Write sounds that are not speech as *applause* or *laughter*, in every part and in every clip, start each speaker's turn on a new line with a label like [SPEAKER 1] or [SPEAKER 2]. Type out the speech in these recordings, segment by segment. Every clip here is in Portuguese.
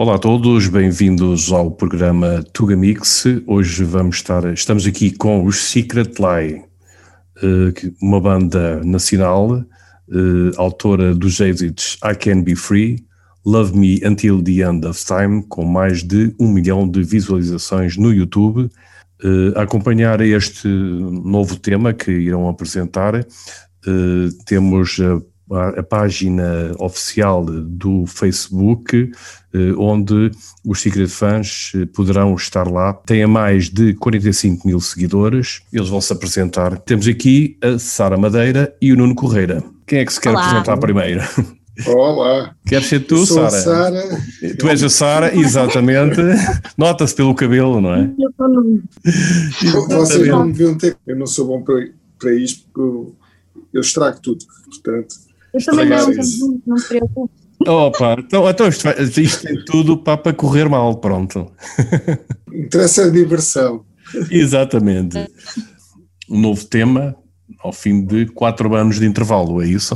[SPEAKER 1] Olá a todos, bem-vindos ao programa Tugamix. Hoje vamos estar, estamos aqui com os Secret Lie, eh, uma banda nacional, eh, autora dos êxitos I Can Be Free, Love Me Until the End of Time, com mais de um milhão de visualizações no YouTube. Eh, a acompanhar este novo tema que irão apresentar, temos a a página oficial do Facebook, eh, onde os Secret Fans eh, poderão estar lá. Tem a mais de 45 mil seguidores, eles vão se apresentar. Temos aqui a Sara Madeira e o Nuno Correira. Quem é que se quer Olá. apresentar primeiro?
[SPEAKER 2] Olá.
[SPEAKER 1] Queres ser tu, Sara?
[SPEAKER 2] Sara.
[SPEAKER 1] Tu és a Sara, exatamente. Nota-se pelo cabelo, não é?
[SPEAKER 2] Vocês não me deviam ter. Eu não sou bom para, para isto porque eu estrago tudo. Portanto,
[SPEAKER 3] eu também não, não, não se preocupe.
[SPEAKER 1] Opa, então, então isto, isto tem tudo para, correr mal, pronto.
[SPEAKER 2] Interessa a diversão.
[SPEAKER 1] Exatamente. Um novo tema ao fim de quatro anos de intervalo, é isso?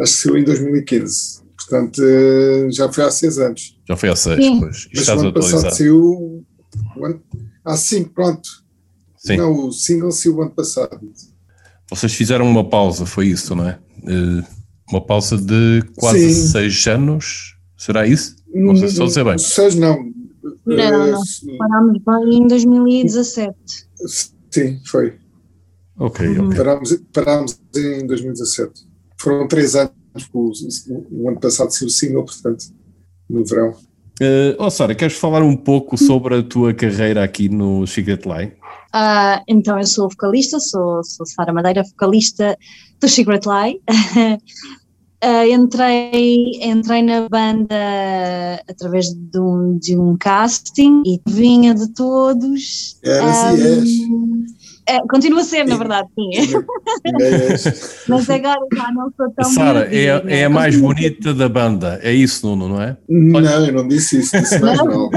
[SPEAKER 2] Acho que saiu em 2015. Portanto, já foi há seis anos.
[SPEAKER 1] Já foi há seis, Sim. pois.
[SPEAKER 2] Mas Estás o ano passado saiu. Ah, sim, pronto. Sim. Não, o single saiu o ano passado.
[SPEAKER 1] Vocês fizeram uma pausa, foi isso, não é? Uh, uma pausa de quase Sim. seis anos, será isso? Não sei se estou a dizer bem.
[SPEAKER 2] Seis não.
[SPEAKER 3] Não, eh, não. Parámos bem em 2017.
[SPEAKER 2] Sim, foi.
[SPEAKER 1] Ok, uhum. ok.
[SPEAKER 2] Parámos, parámos em 2017. Foram três anos, o, o ano passado saiu o single, portanto, no verão.
[SPEAKER 1] Uh, oh Sara, queres falar um pouco sobre a tua carreira aqui no Secret Line?
[SPEAKER 3] Uh, então, eu sou vocalista, sou, sou Sara Madeira, vocalista do Secret Lie. Uh, *laughs* entrei, entrei na banda através de um, de um casting e vinha de todos.
[SPEAKER 2] Eras um.
[SPEAKER 3] É, continua a ser, na verdade, sim. *laughs* Mas agora já não sou tão
[SPEAKER 1] Sara, é, é a mais bonita da banda, é isso, Nuno, não é?
[SPEAKER 2] Não, eu não disse isso, disse mais não.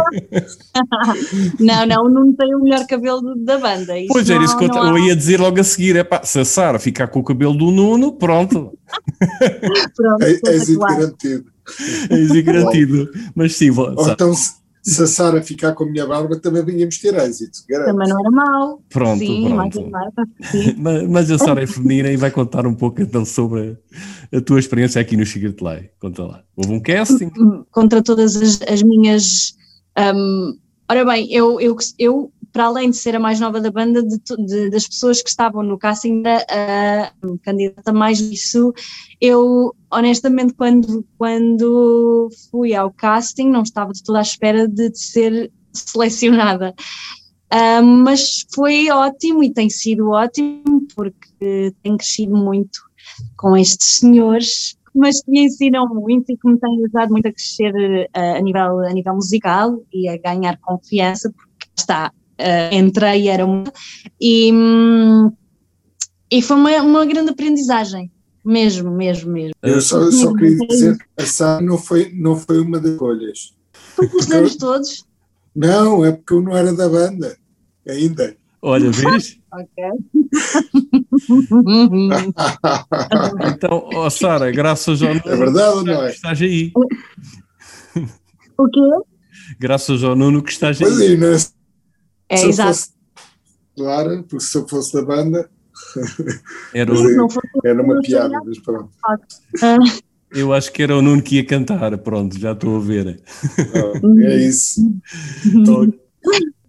[SPEAKER 3] não, *laughs* não, o Nuno tem o melhor cabelo da banda.
[SPEAKER 1] Isso pois é, isso que eu, eu, ia dizer logo a seguir, é pá, se a Sara ficar com o cabelo do Nuno, pronto. *laughs*
[SPEAKER 2] pronto, é, é garantido.
[SPEAKER 1] É garantido, mas sim,
[SPEAKER 2] Ou então, se a Sara ficar com a minha barba, também vinhamos ter êxito.
[SPEAKER 3] Garanto. Também não era mau.
[SPEAKER 1] Pronto, sim, pronto. mas, *laughs* mas a Sara é feminina e vai contar um pouco então sobre a, a tua experiência aqui no Secret Life. Conta lá. Houve um casting?
[SPEAKER 3] Contra todas as, as minhas. Um, ora bem, eu, eu, eu para além de ser a mais nova da banda, de, de, das pessoas que estavam no casting, a, a candidata mais isso, eu honestamente quando, quando fui ao casting não estava de toda à espera de, de ser selecionada. Uh, mas foi ótimo e tem sido ótimo porque tenho crescido muito com estes senhores, mas que me ensinam muito e que me têm ajudado muito a crescer uh, a, nível, a nível musical e a ganhar confiança, porque está, uh, entrei era uma, e, hum, e foi uma, uma grande aprendizagem, mesmo, mesmo, mesmo.
[SPEAKER 2] Eu só, só queria dizer que a Sara não foi, não foi uma das escolhas.
[SPEAKER 3] Gostamos todos?
[SPEAKER 2] Não, é porque eu não era da banda, ainda.
[SPEAKER 1] Olha, vês? *laughs*
[SPEAKER 3] ok. *laughs*
[SPEAKER 1] então, oh, Sara, graças ao Nuno.
[SPEAKER 2] É verdade ou não é?
[SPEAKER 1] Estás aí.
[SPEAKER 3] O quê?
[SPEAKER 1] Graças ao Nuno que estás
[SPEAKER 2] aí. Pois é, não é?
[SPEAKER 3] Se exato. Fosse,
[SPEAKER 2] claro, porque se eu fosse da banda.
[SPEAKER 1] Era, *laughs*
[SPEAKER 2] um... era uma piada, mas pronto.
[SPEAKER 3] Ah.
[SPEAKER 1] Eu acho que era o Nuno que ia cantar, pronto, já estou a ver.
[SPEAKER 2] Oh, é isso. *laughs*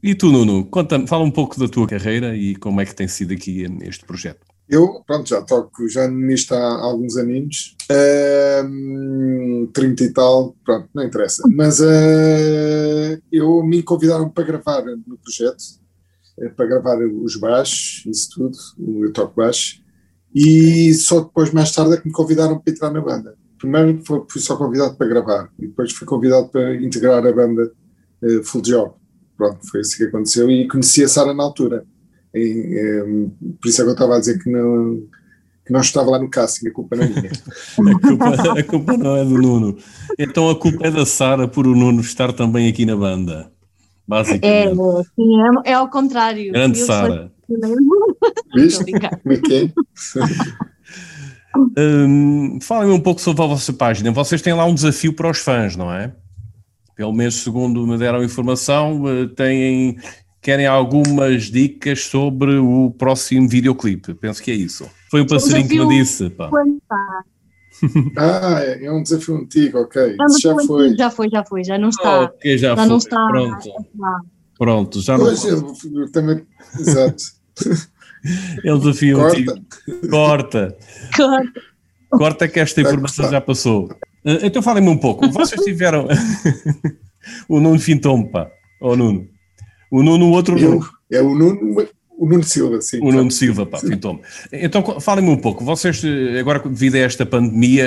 [SPEAKER 1] E tu, Nuno, conta fala um pouco da tua carreira e como é que tem sido aqui este projeto.
[SPEAKER 2] Eu, pronto, já toco já nisto há alguns aninhos, um, 30 e tal, pronto, não interessa. Mas uh, eu me convidaram para gravar no projeto, eh, para gravar os baixos, isso tudo, eu toco baixo, e só depois, mais tarde, é que me convidaram para entrar na banda. Primeiro fui só convidado para gravar, e depois fui convidado para integrar a banda uh, Full Job. Pronto, foi isso que aconteceu, e conheci a Sara na altura. E, e, por isso é que eu estava a dizer que não, que não estava lá no casting, a culpa não é minha. *laughs*
[SPEAKER 1] a, culpa, a culpa não é do Nuno. Então a culpa é da Sara por o Nuno estar também aqui na banda. Basicamente.
[SPEAKER 3] É, sim, é, é ao contrário.
[SPEAKER 1] Grande Sara. *laughs*
[SPEAKER 2] Viste? Como é que é? *laughs*
[SPEAKER 1] Um, Falem um pouco sobre a vossa página. Vocês têm lá um desafio para os fãs, não é? pelo menos segundo me deram informação, têm, querem algumas dicas sobre o próximo videoclipe. Penso que é isso. Foi um passarinho que me disse. Pá. *laughs*
[SPEAKER 2] Ah, é, é um desafio antigo, ok. É um já foi.
[SPEAKER 3] Já foi, já foi, já não está.
[SPEAKER 1] ok, já, já foi. não está. Pronto. Pronto, já pois, não.
[SPEAKER 2] Eu, também, exato. *laughs*
[SPEAKER 1] É um desafio Corta. antigo. Corta.
[SPEAKER 3] Corta.
[SPEAKER 1] Corta que esta informação já passou. Eh, então falem-me um pouco. Vocês tiveram *laughs* o Nuno Fintompa, ou Nuno? O Nuno, o outro
[SPEAKER 2] Nuno. É o Nuno, o Nuno Silva, sim.
[SPEAKER 1] O Nuno Silva, pá, Fintome. Então falem-me um pouco. Vocês, eh, agora devido a esta pandemia,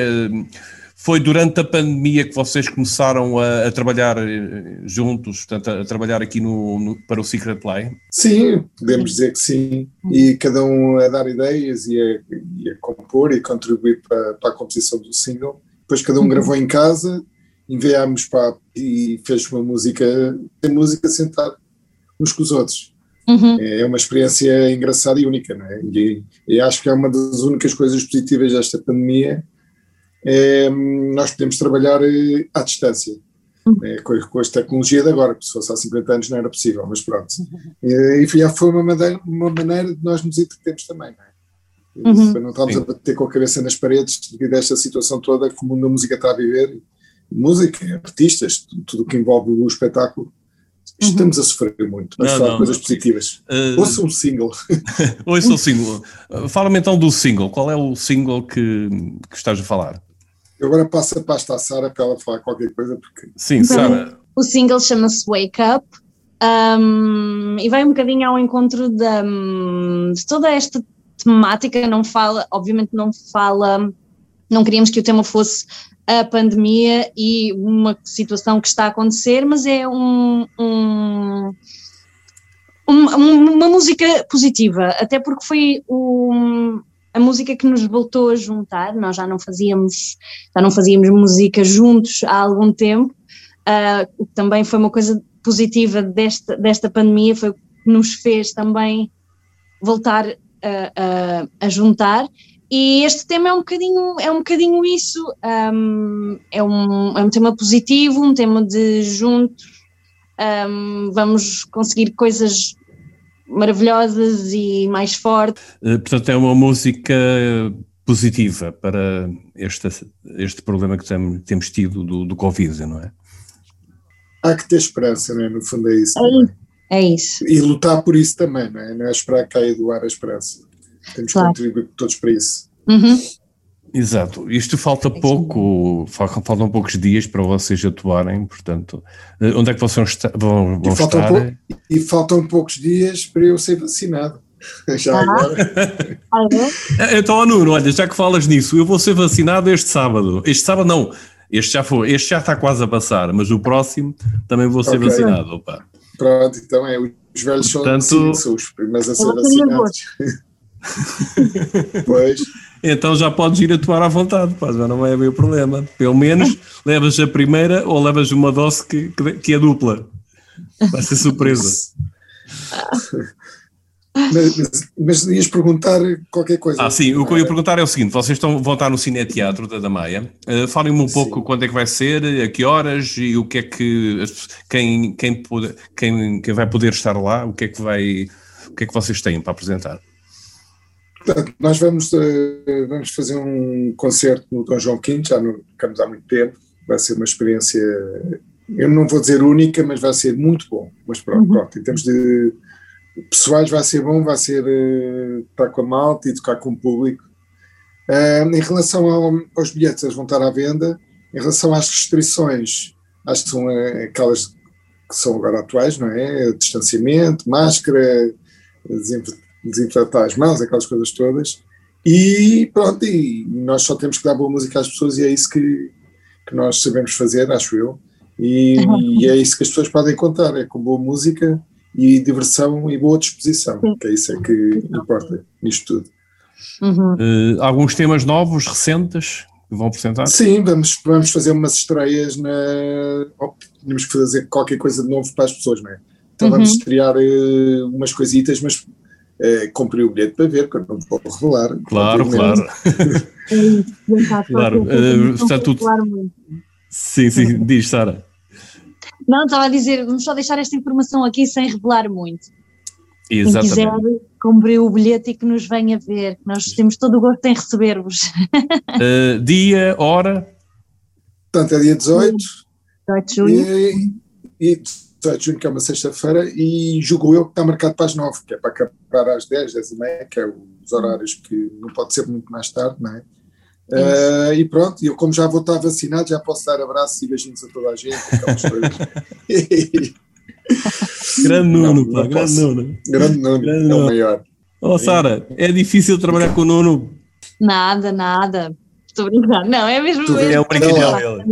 [SPEAKER 1] foi durante a pandemia que vocês começaram a, a trabalhar eh, juntos, portanto, a, a trabalhar aqui no, no, para o Secret Play?
[SPEAKER 2] Sim, podemos dizer que sim. E cada um a dar ideias e a, e a compor e contribuir para, para, a composição do single. Depois cada um uhum. gravou em casa, enviámos para e fez uma música, tem música sentada uns com os outros. Uhum. É uma experiência engraçada e única, não é? E, e acho que é uma das únicas coisas positivas desta pandemia é, nós podemos trabalhar eh, à distância. Uhum. É, com, com esta tecnologia de agora, se fosse há 50 anos não era possível, mas pronto. E, e foi uma maneira, uma maneira de nós nos entretermos também, não é? Uhum. Para não estarmos Sim. a bater com a cabeça nas paredes devido a esta situação toda que o mundo da música está a viver. Música, artistas, tudo o que envolve o espetáculo. Estamos uhum. a sofrer muito, mas falar coisas positivas. Uh, ouça um single. *laughs*
[SPEAKER 1] ouça um single. Fala-me então do single. Qual é o single que, que estás a falar?
[SPEAKER 2] Eu agora passo a pasta à Sara para ela falar qualquer coisa. Porque...
[SPEAKER 1] Sim, Sara.
[SPEAKER 3] O single chama-se Wake Up um, e vai um bocadinho ao encontro de, de toda esta temática. Não fala, obviamente, não fala. Não queríamos que o tema fosse a pandemia e uma situação que está a acontecer, mas é um, um, uma, música positiva, até porque foi um, a música que nos voltou a juntar, nós já não fazíamos, já não fazíamos música juntos há algum tempo, uh, o que também foi uma coisa positiva desta, desta pandemia, foi o que nos fez também voltar a, a, a juntar, e este tema é um bocadinho, é um bocadinho isso, um, é, um, é um tema positivo, um tema de juntos, um, vamos conseguir coisas maravilhosas e mais fortes.
[SPEAKER 1] Eh, portanto, é uma música positiva para este, este problema que temos tido do, do Covid, não é?
[SPEAKER 2] Há que ter esperança, não é? No fundo é isso.
[SPEAKER 3] É isso. É isso.
[SPEAKER 2] E lutar por isso também, não é? Não é esperar que caia do ar a esperança. Temos claro. que contribuir todos para isso.
[SPEAKER 3] Uhum.
[SPEAKER 1] Exato, isto falta é pouco, faltam poucos dias para vocês atuarem, portanto, eh, onde é que vocês vão, vão e estar? Pouco,
[SPEAKER 2] e faltam poucos dias para eu ser vacinado. *laughs* Já ah. agora.
[SPEAKER 1] Eh, *laughs* então, Nuno, olha, já que falas nisso, eu vou ser vacinado este sábado. Este sábado não, este já foi, este já está quase a passar, mas o próximo também vou ser okay. vacinado. Opa.
[SPEAKER 2] Pronto, então é, os velhos Portanto, são, sim, são os primeiros a ser vacinados. *laughs* *laughs* pois.
[SPEAKER 1] Então já podes ir atuar à vontade, pá, já não vai haver problema. Pelo menos levas a primeira ou levas uma dose que, que é dupla. Vai ser surpresa. *laughs*
[SPEAKER 2] Mas, mas, mas, ias perguntar qualquer coisa.
[SPEAKER 1] Ah, sim, o que eu ia perguntar é o seguinte: vocês estão, vão estar no Cine Teatro da Damaia. Uh, Falem-me um pouco sim. quando é que vai ser, a que horas e o que é que quem, quem, pode, quem, quem vai poder estar lá, o que é que vai, o que é que vocês têm para apresentar?
[SPEAKER 2] Portanto, nós vamos, uh, vamos fazer um concerto no Dom João V, já não ficamos há muito tempo, vai ser uma experiência, eu não vou dizer única, mas vai ser muito bom, mas pronto, uhum. pronto em termos de pessoais vai ser bom, vai ser uh, estar com a malta e tocar com o público. Uh, em relação ao, aos bilhetes, eles vão estar à venda, em relação às restrições, acho que são aquelas que são agora atuais, não é? Distanciamento, máscara, desinfetação desinfetar as mãos, aquelas coisas todas. E pronto, e nós só temos que dar boa música às pessoas e é isso que, que nós sabemos fazer, acho eu. E, uhum. e, é isso que as pessoas podem contar, é com boa música e diversão e boa disposição, Sim. que é isso é que importa nisto tudo.
[SPEAKER 1] Uhum. Uh, alguns temas novos, recentes, que vão apresentar?
[SPEAKER 2] Sim, vamos, vamos fazer umas estreias na. Oh, tínhamos que fazer qualquer coisa de novo para as pessoas, não é? Então uhum. vamos estrear uh, umas coisitas, mas é, comprei o bilhete para ver, porque eu não vou revelar.
[SPEAKER 1] Claro, claro. claro, uh, está tudo. Sim, sim, diz, Sara.
[SPEAKER 3] Não, estava a dizer, vamos só deixar esta informação aqui sem revelar muito.
[SPEAKER 1] Exatamente.
[SPEAKER 3] Quem quiser compre o bilhete e que nos venha ver, nós temos todo o gosto em receber-vos.
[SPEAKER 1] Uh, dia, hora?
[SPEAKER 2] Portanto, é dia 18.
[SPEAKER 3] 18 de junho.
[SPEAKER 2] E, e 18 de junho, que é uma sexta-feira, e julgo eu que está marcado para as 9, que é para acabar às 10, 10 e meia, que é os horários que não pode ser muito mais tarde, não é? Uh, e pronto, eu como já vou estar vacinado, já posso dar abraços e beijinhos a toda a gente. *laughs*
[SPEAKER 1] grande Nuno, não, pá, não grande posso. Nuno.
[SPEAKER 2] Grande Nuno, grande é Nuno. o maior.
[SPEAKER 1] Oh, Sara, é difícil trabalhar com o Nuno?
[SPEAKER 3] Nada, nada. Estou brincando. Não, é mesmo.
[SPEAKER 1] Tu é um brincadeira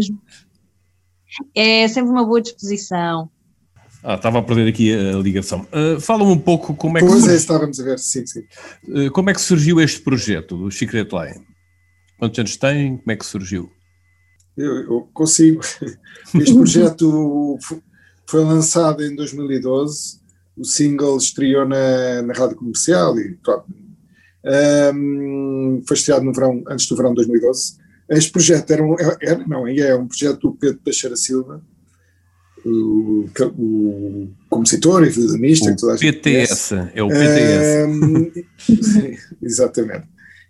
[SPEAKER 3] É sempre uma boa disposição.
[SPEAKER 1] Ah, estava a perder aqui a ligação. Uh, Fala-me um pouco como é que.
[SPEAKER 2] Pois é, estávamos a ver, sim, sim.
[SPEAKER 1] Uh, como é que surgiu este projeto do Secret Line? Quantos anos tem? Como é que surgiu?
[SPEAKER 2] Eu, eu consigo. *laughs* Este projeto foi lançado em 2012, o single estreou na, na rádio comercial e pronto. Um, foi estreado no verão, antes do verão de 2012. Este projeto era, um, era não, é um projeto do Pedro Teixeira Silva, o, o compositor e violinista.
[SPEAKER 1] O PTS, é o PTS. Um, *laughs*
[SPEAKER 2] exatamente.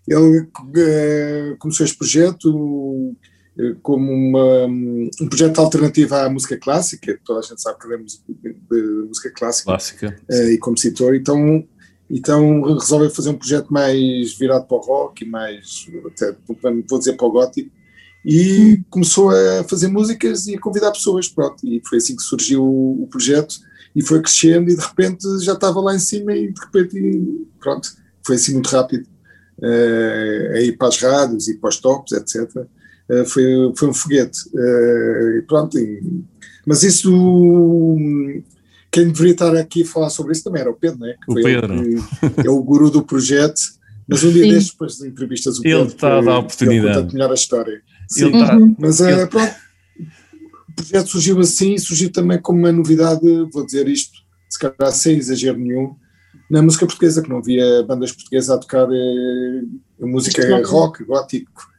[SPEAKER 2] Ele uh, começou este projeto uh, como uma, um projeto alternativo à música clássica, toda a gente sabe que é música, clássica,
[SPEAKER 1] clássica.
[SPEAKER 2] Uh, e compositor, então, então resolveu fazer um projeto mais virado para o rock e mais, até, vou dizer para o gótico, e começou a fazer músicas e a convidar pessoas, pronto, e foi assim que surgiu o, o projeto, e foi crescendo e de repente já estava lá em cima e de repente, pronto, foi assim muito rápido uh, a ir para as rádios e para os tops, etc. Uh, eh, foi, foi um foguete. Uh, e pronto, e, mas isso, quem deveria estar aqui a falar sobre isso também era o Pedro, né?
[SPEAKER 1] Que o Pedro.
[SPEAKER 2] Que é o guru do projeto. Mas um dia destes, depois de entrevistas, o
[SPEAKER 1] Pedro. Ele está a dar a oportunidade.
[SPEAKER 2] Ele melhor a história. Sim, ele está, mas ele... pronto. O projeto surgiu assim e surgiu também como uma novidade, vou dizer isto, se calhar sem exagero nenhum, na música portuguesa, que não havia bandas portuguesas a tocar eh, música rock, gótico,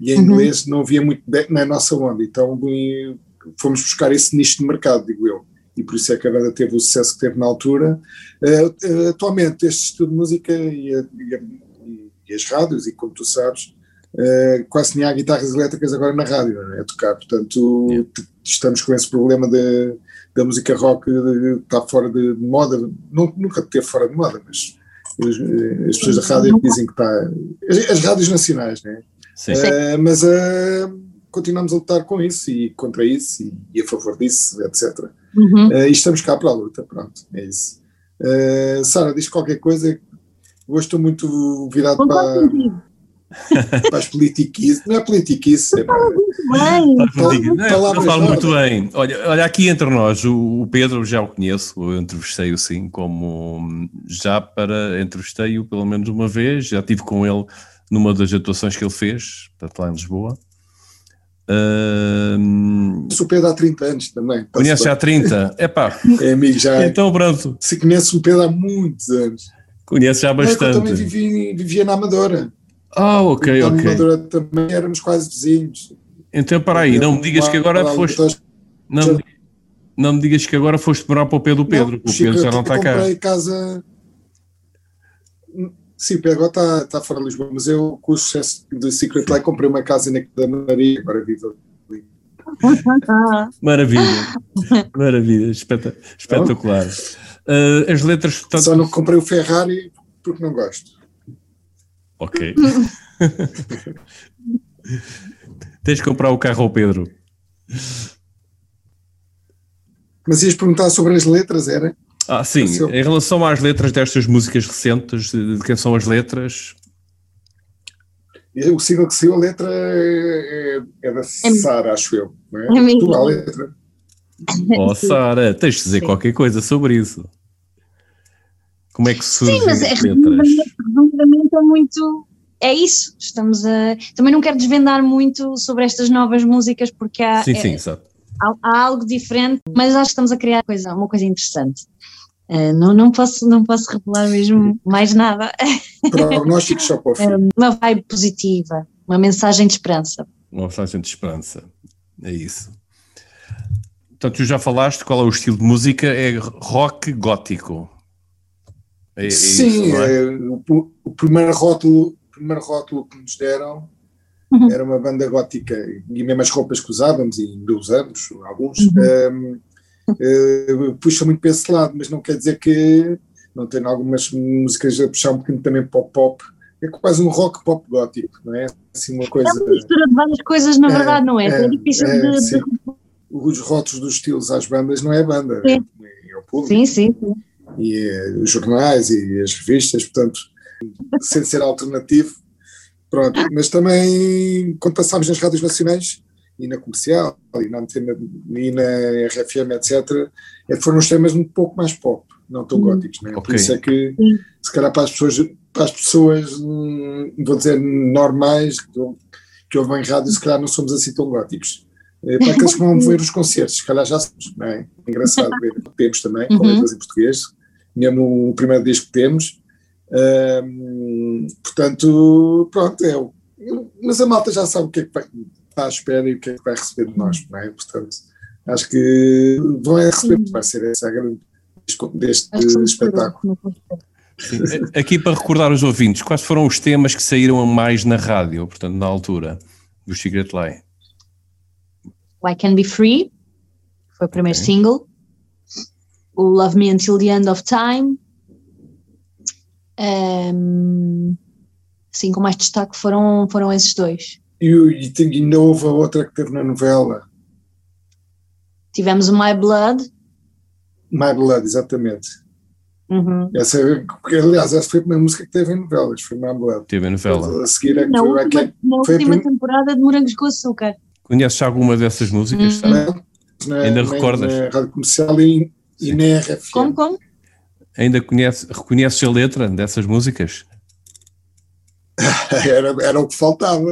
[SPEAKER 2] e em uhum. inglês não havia muito na nossa onda, então fomos buscar esse nicho de mercado, digo eu, e por isso é que a banda teve o sucesso que teve na altura. Uh, atualmente, este estudo de música e, a, e, a, e, as rádios, e como tu sabes, uh, quase nem há guitarras elétricas agora na rádio é? a tocar, portanto yeah. estamos com esse problema de da música rock está fora de, moda, nunca teve fora de moda, mas as, as pessoas da rádio dizem que está. As, as rádios nacionais, né? Sim. Uh, mas uh, continuamos a lutar com isso e contra isso e, e a favor disso, etc. Uhum. Uh, e estamos cá para a luta, pronto, é isso. Uh, Sara, diz qualquer coisa. Hoje estou muito virado para para *laughs* as politiquices, não é politiquice, é.
[SPEAKER 1] Não, falo muito bem. Olha, olha, aqui entre nós, o Pedro já o conheço, eu entrevistei-o sim, como já para, entrevistei-o pelo menos uma vez, já estive com ele numa das atuações que ele fez, portanto lá em Lisboa.
[SPEAKER 2] Uh, o Pedro há 30 anos também.
[SPEAKER 1] Conhece há 30? Epá.
[SPEAKER 2] É amigo já.
[SPEAKER 1] Então pronto.
[SPEAKER 2] Se conhece o Pedro há muitos anos.
[SPEAKER 1] Conhece já bastante.
[SPEAKER 2] eu também vivi, vivia na Amadora.
[SPEAKER 1] Ah, ok,
[SPEAKER 2] então,
[SPEAKER 1] ok.
[SPEAKER 2] também éramos quase vizinhos.
[SPEAKER 1] Então, para aí, não me digas que agora foste. Não, não me digas que agora foste morar para o pé do Pedro, não, o Pedro já não está cá.
[SPEAKER 2] Eu comprei casa. Sim, o Pedro agora está, está fora de Lisboa, mas eu, com o sucesso do Secret Life, comprei uma casa na da Maria, agora vivo ali. *laughs*
[SPEAKER 1] Maravilha, maravilha, espetacular. Uh, as letras.
[SPEAKER 2] Portanto... Só não comprei o Ferrari porque não gosto.
[SPEAKER 1] Ok. *laughs* Tens de comprar o carro ao Pedro.
[SPEAKER 2] Mas ias perguntar sobre as letras, era?
[SPEAKER 1] Ah, sim. Em relação às letras destas músicas recentes, de quem são as letras?
[SPEAKER 2] O single que saiu, a letra é, é da é Sara, acho eu. Não é? é tu, a letra.
[SPEAKER 1] Oh, Sara, tens de dizer sim. qualquer coisa sobre isso. Como é que surge Sim, mas é,
[SPEAKER 3] resumidamente é muito. É isso, estamos a. Também não quero desvendar muito sobre estas novas músicas porque há.
[SPEAKER 1] Sim, é, sim, exato.
[SPEAKER 3] Há, há, algo diferente, mas acho que estamos a criar coisa, uma coisa interessante. Uh, não, não, posso, não posso revelar mesmo mais nada.
[SPEAKER 2] Prognóstico só para o *laughs* fim.
[SPEAKER 3] Uma vibe positiva, uma mensagem de esperança.
[SPEAKER 1] Uma mensagem de esperança, é isso. Portanto, tu já falaste qual é o estilo de música, é rock gótico.
[SPEAKER 2] É, é Sim, isso, é? o, o, primeiro rótulo, o primeiro rótulo que nos deram uhum. era uma banda gótica e mesmo as roupas que usávamos e ainda usamos, alguns, uhum. um, uh, puxa muito para esse lado, mas não quer dizer que não tem algumas músicas a puxar um bocadinho também para o pop. É quase um rock pop gótico, não é? Assim uma coisa. É
[SPEAKER 3] uma mistura de várias coisas, na é, verdade, não é? É, é difícil é, de, de,
[SPEAKER 2] Os rótulos dos estilos às bandas não é banda, sim. é, o público.
[SPEAKER 3] Sim, sim, sim.
[SPEAKER 2] E é, os jornais e as revistas, portanto, sem ser alternativo. Pronto, mas também quando passámos nas rádios nacionais e na comercial e na, e na RFM, etc., foram os temas um pouco mais pop não tão góticos, né? Okay. por isso é que se calhar para as pessoas, para as pessoas hum, vou dizer normais que, que ouvem rádio, se calhar não somos assim tão góticos. É, para aqueles que vão ver os concertos, se calhar já somos, não é? é engraçado ver, temos também, com letras uhum. em português, mesmo o primeiro disco que temos, hum, portanto, pronto, é mas a malta já sabe o que é que vai, está à espera e o que é que vai receber de nós, não é? Portanto, acho que vão receber, vai ser essa a grande deste espetáculo.
[SPEAKER 1] Aqui para recordar os ouvintes, quais foram os temas que saíram mais na rádio, portanto, na altura do Secret Lie?
[SPEAKER 3] Why Can Be Free, foi o primeiro okay. single. O Love Me Until the End of Time. Um, sim, com mais destaque foram, foram esses dois.
[SPEAKER 2] E, e ainda houve a outra que teve na novela.
[SPEAKER 3] Tivemos o My Blood,
[SPEAKER 2] My Blood, exatamente.
[SPEAKER 3] Uhum.
[SPEAKER 2] Essa, aliás, essa foi a primeira música que teve em novelas, foi My Blood.
[SPEAKER 1] Teve em novela.
[SPEAKER 2] A seguir é que
[SPEAKER 3] na
[SPEAKER 2] foi,
[SPEAKER 3] última,
[SPEAKER 2] é,
[SPEAKER 3] na última temporada de Morangos com Açúcar.
[SPEAKER 1] Conheces alguma dessas músicas?
[SPEAKER 2] Uhum. Não, na,
[SPEAKER 1] Ainda recordas?
[SPEAKER 2] Na rádio comercial e, e na RFM.
[SPEAKER 3] Como, como?
[SPEAKER 1] Ainda conhece, reconheces a letra dessas músicas? *laughs*
[SPEAKER 2] era, era o que faltava.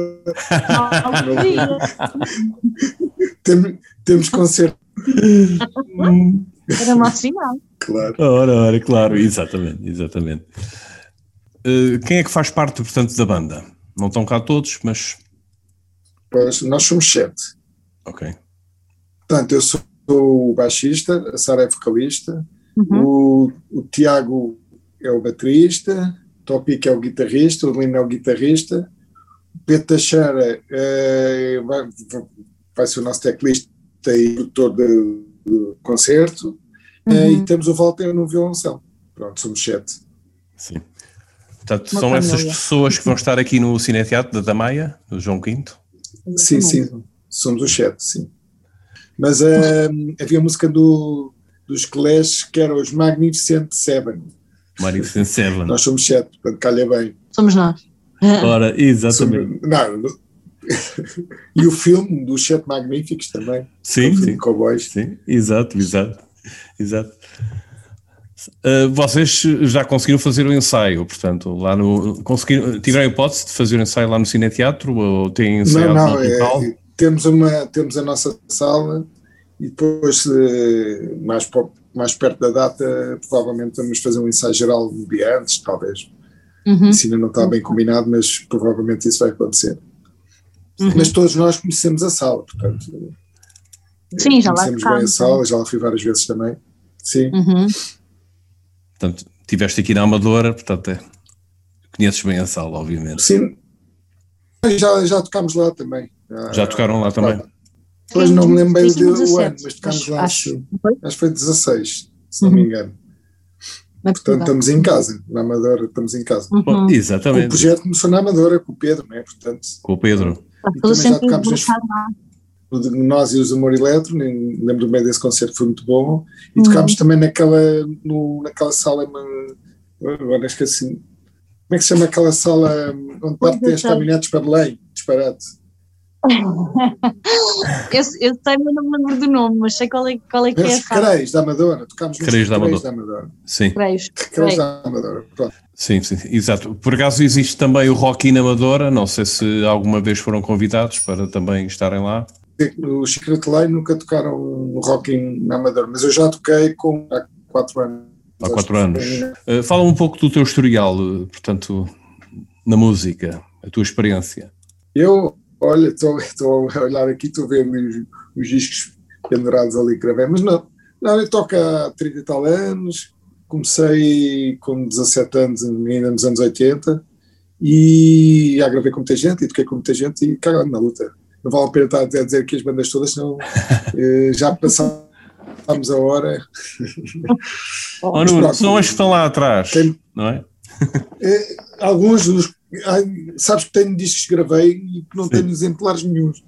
[SPEAKER 2] temos, temos concerto.
[SPEAKER 3] Era uma sinal.
[SPEAKER 2] claro.
[SPEAKER 1] Ora, ora, claro, exatamente, exatamente. Uh, quem é que faz parte, portanto, da banda? Não estão cá todos, mas.
[SPEAKER 2] Pois, nós somos sete.
[SPEAKER 1] Ok.
[SPEAKER 2] Portanto, eu sou o baixista, a Sara é vocalista, uhum. o, o Tiago é o baterista, o Topic é o guitarrista, o Lino é o guitarrista, o Pedro Teixeira é, vai, vai ser o nosso teclista e produtor de, de concerto, uhum. e temos o Walter no violoncelo. Pronto, somos sete.
[SPEAKER 1] Sim. Portanto, Uma são família. essas pessoas que vão estar aqui no Cineteatro da Damaia, do João Quinto?
[SPEAKER 2] Sim, sim, somos os sete, sim. Mas uh, havia a música do, dos Clash que era os Magnificent Seven.
[SPEAKER 1] Magnificent Seven.
[SPEAKER 2] nós somos sete, portanto calha bem.
[SPEAKER 3] Somos nós. *laughs*
[SPEAKER 1] Ora, exatamente.
[SPEAKER 2] Somos, não, *laughs* e o filme dos Sete Magníficos também.
[SPEAKER 1] Sim, sim.
[SPEAKER 2] Cowboys.
[SPEAKER 1] Sim, exato, exato. exato. Uh, vocês já conseguiram fazer o ensaio, portanto, lá no. Conseguiram, tiveram a hipótese de fazer o ensaio lá no Cineteatro ou têm ensaio
[SPEAKER 2] não, não, é, temos, uma, temos a nossa sala e depois, mais, mais perto da data, provavelmente vamos fazer um ensaio geral um dia antes, talvez. Uhum. Isso ainda não está bem combinado, mas provavelmente isso vai acontecer. Uhum. Mas todos nós conhecemos a sala, portanto.
[SPEAKER 3] Sim, já lá
[SPEAKER 2] Conhecemos bem a sala, já lá fui várias vezes também. Sim.
[SPEAKER 3] Uhum.
[SPEAKER 1] Portanto, estiveste aqui na Amadora, portanto, é, conheces bem a sala, obviamente.
[SPEAKER 2] Sim. Já, já tocámos lá também.
[SPEAKER 1] Já, já tocaram lá também?
[SPEAKER 2] Pois não me lembro bem do ano, mas tocámos lá. Acho, acho que foi 16, se não me uhum. engano. Portanto, estamos em casa, na Amadora, estamos em casa.
[SPEAKER 1] Uhum. Exatamente.
[SPEAKER 2] O projeto começou na Amadora com o Pedro, não é? Portanto,
[SPEAKER 1] com o Pedro.
[SPEAKER 2] E também já tocámos neste, nós e os Amor Eletro, lembro do meio desse concerto, foi muito bom. E uhum. tocámos também naquela, no, naquela sala, agora esqueci, como é que se chama aquela sala onde parte tem as para Belém? Disparate.
[SPEAKER 3] eu, eu sei, mas não me lembro do nome, mas sei qual é, qual é que é a
[SPEAKER 2] sala. Da Amadora, tocámos nos da Amadora. da Amadora.
[SPEAKER 1] Sim.
[SPEAKER 3] Creis
[SPEAKER 2] da Amadora, pronto.
[SPEAKER 1] Sim, sim, exato. Por acaso existe também o Rock in Amadora, não sei se alguma vez foram convidados para também estarem lá.
[SPEAKER 2] O Secret Line nunca tocaram no Rock in Amadora, mas eu já toquei com, há quatro anos.
[SPEAKER 1] Há quatro anos. Uh, fala um pouco do teu historial, eh, portanto, na música, a tua experiência.
[SPEAKER 2] Eu, olha, estou a olhar aqui, estou a ver os, os discos pendurados ali que gravei, mas não, não, eu toco há 30 e tal anos, comecei com 17 anos, ainda nos anos 80, e já gravei com muita gente, e toquei com muita gente, e cagando na luta. Não vale a pena estar a dizer que as bandas todas, senão *laughs* eh, já passámos a hora.
[SPEAKER 1] Oh, Nuno, são as que estão lá atrás, Tem, não é?
[SPEAKER 2] é alguns dos. Sabes que tenho discos que gravei e que não Sim. tenho exemplares nenhums.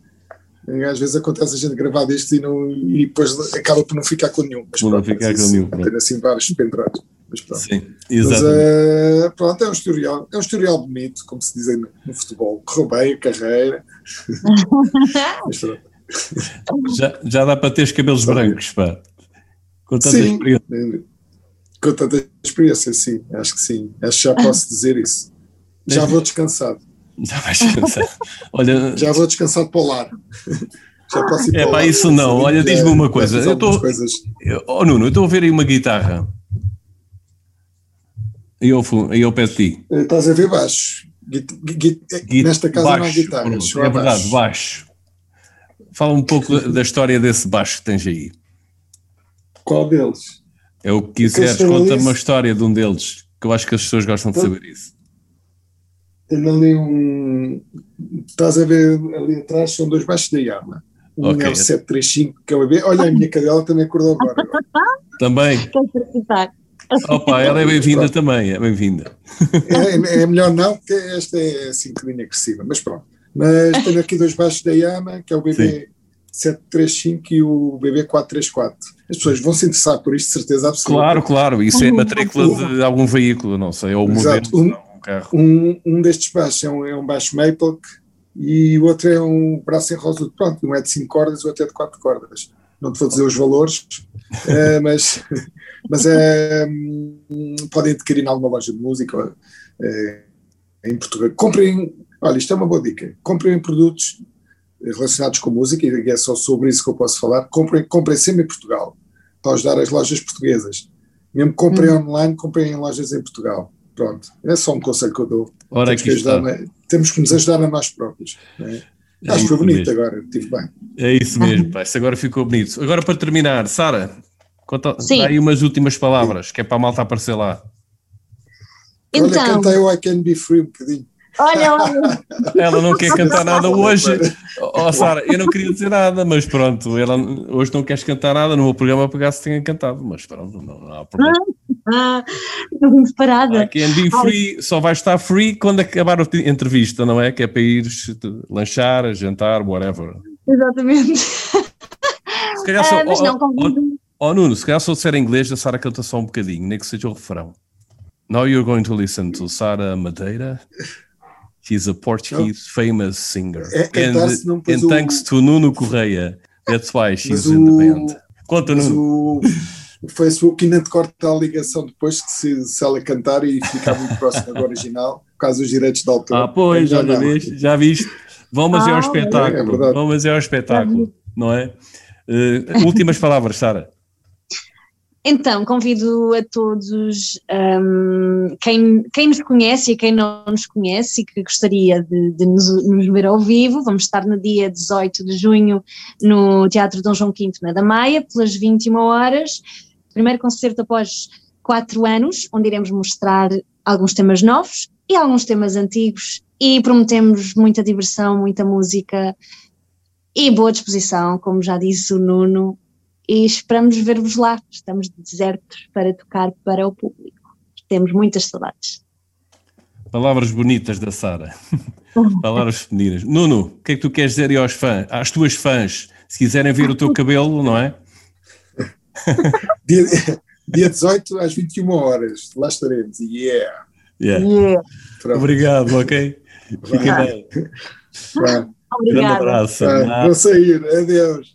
[SPEAKER 2] Às vezes acontece a gente gravar destes e, não, e depois acaba por não ficar com nenhum. Mas
[SPEAKER 1] não pronto, ficar com nenhum. Tem
[SPEAKER 2] assim vários pendurados. Mas pronto.
[SPEAKER 1] Sim, exatamente.
[SPEAKER 2] Mas, uh, pronto, é um historial, é um historial bonito, como se diz no, futebol. Correu bem a carreira. *laughs*
[SPEAKER 1] mas pronto. Já, já dá para ter os cabelos brancos, pá.
[SPEAKER 2] Com tanta sim, experiência. Com tanta experiência, sim. Acho que sim. Acho que já posso dizer isso. Já vou descansado.
[SPEAKER 1] Já vais descansar. Olha,
[SPEAKER 2] já vou descansar para o lar.
[SPEAKER 1] Já posso ir é para isso não. Olha, diz-me uma coisa. Eu estou. Oh Nuno, eu estou a ver aí uma guitarra. E eu, eu peço ti.
[SPEAKER 2] Eh, estás a ver baixo. Gui, gui, nesta casa baixo, não há guitarras.
[SPEAKER 1] É verdade, baixo. Fala um pouco da história desse baixo que tens aí.
[SPEAKER 2] Qual deles?
[SPEAKER 1] É o que quiseres, conta uma história de um deles, que eu acho que as pessoas gostam de então, saber isso.
[SPEAKER 2] Tem ali um. Estás a ver ali atrás, são dois baixos da Yama. Um okay. é o 735, que é o bebê. Olha, a minha cadela também acordou agora. *laughs*
[SPEAKER 1] também. Opa, ela é bem-vinda também, é bem-vinda.
[SPEAKER 2] É, é, melhor não, porque esta é assim um bocadinho agressiva, mas pronto. Mas tenho aqui dois baixos da Yama, que é o BB 735 e o BB 434. As pessoas vão se interessar por isto, de certeza absoluta.
[SPEAKER 1] Claro, claro, isso é matrícula de algum veículo, não sei, ou
[SPEAKER 2] Exato. modelo. Um, carro. Um, um destes baixos é um, é um baixo Maple e o outro é um braço em rosa. Pronto, um é de 5 cordas e o outro é de 4 cordas. Não te vou dizer os valores, é, mas, *laughs* mas é, podem adquirir em alguma loja de música é, em Portugal. Comprem, olha, isto é uma boa dica. Comprem produtos relacionados com música, e é só sobre isso que eu posso falar. Comprem, comprem sempre em Portugal, para ajudar as lojas portuguesas. Mesmo comprem hum. online, comprem em lojas em Portugal. Pronto, é só um conselho que eu dou.
[SPEAKER 1] Ora, temos, que ajudar,
[SPEAKER 2] temos que nos ajudar a nós próprios. É? É Acho que foi bonito mesmo. agora, estive bem.
[SPEAKER 1] É isso mesmo, pai. agora ficou bonito. Agora para terminar, Sara, conta aí umas últimas palavras, Sim. que é para a malta aparecer lá.
[SPEAKER 2] Então, Olha, cantei o I Can Be Free um bocadinho.
[SPEAKER 3] Olha, olha. *laughs*
[SPEAKER 1] Ela não quer cantar nada hoje. Oh, Sara, eu não queria dizer nada, mas pronto, ela hoje não queres cantar nada no meu programa pegar se tenha cantado, mas pronto, não, não há problema.
[SPEAKER 3] Ah, estou muito parada.
[SPEAKER 1] I can be free, só vai estar free quando acabar a entrevista, não é? Que é para ir lanchar, jantar, whatever.
[SPEAKER 3] Exatamente.
[SPEAKER 1] Se calhar só, uh, mas não, oh, oh, Nuno, se calhar só disser em inglês, a Sara canta só um bocadinho, nem que seja o refrão. Now you're going to listen to Sara Madeira. She's a Portuguese famous singer.
[SPEAKER 2] É, é
[SPEAKER 1] and, and thanks to Nuno Correia, that's why she's in the band. Conta, Nuno.
[SPEAKER 2] O, o Facebook ainda te corta a ligação depois que se, se ela cantar e ficar muito próximo do original, por causa dos direitos de autor.
[SPEAKER 1] Ah, pois, já, já, viste, já viste. Vão, mas ah, é um espetáculo. É, é Vão, mas é um espetáculo, não é? Uh, últimas palavras, Sara.
[SPEAKER 3] Então, convido a todos, um, quem, quem nos conhece e quem não nos conhece e que gostaria de, de nos, nos, ver ao vivo, vamos estar no dia 18 de junho no Teatro Dom João V na Damaia, pelas 21 horas. Primeiro concerto após quatro anos, onde iremos mostrar alguns temas novos e alguns temas antigos e prometemos muita diversão, muita música e boa disposição, como já disse o Nuno, e esperamos ver-vos lá. Estamos desertos para tocar para o público. Temos muitas saudades.
[SPEAKER 1] Palavras bonitas da Sara. *laughs* Palavras femininas. Nuno, o que é que tu queres dizer aos fãs, às tuas fãs, se quiserem ver o teu cabelo, não é? *laughs*
[SPEAKER 2] dia, dia 18 às 21 horas, lá estaremos. Yeah!
[SPEAKER 1] Yeah. yeah. Obrigado, ok? Fiquem bem.
[SPEAKER 3] Obrigado. Um
[SPEAKER 1] abraço.
[SPEAKER 2] Vou sair. Adeus.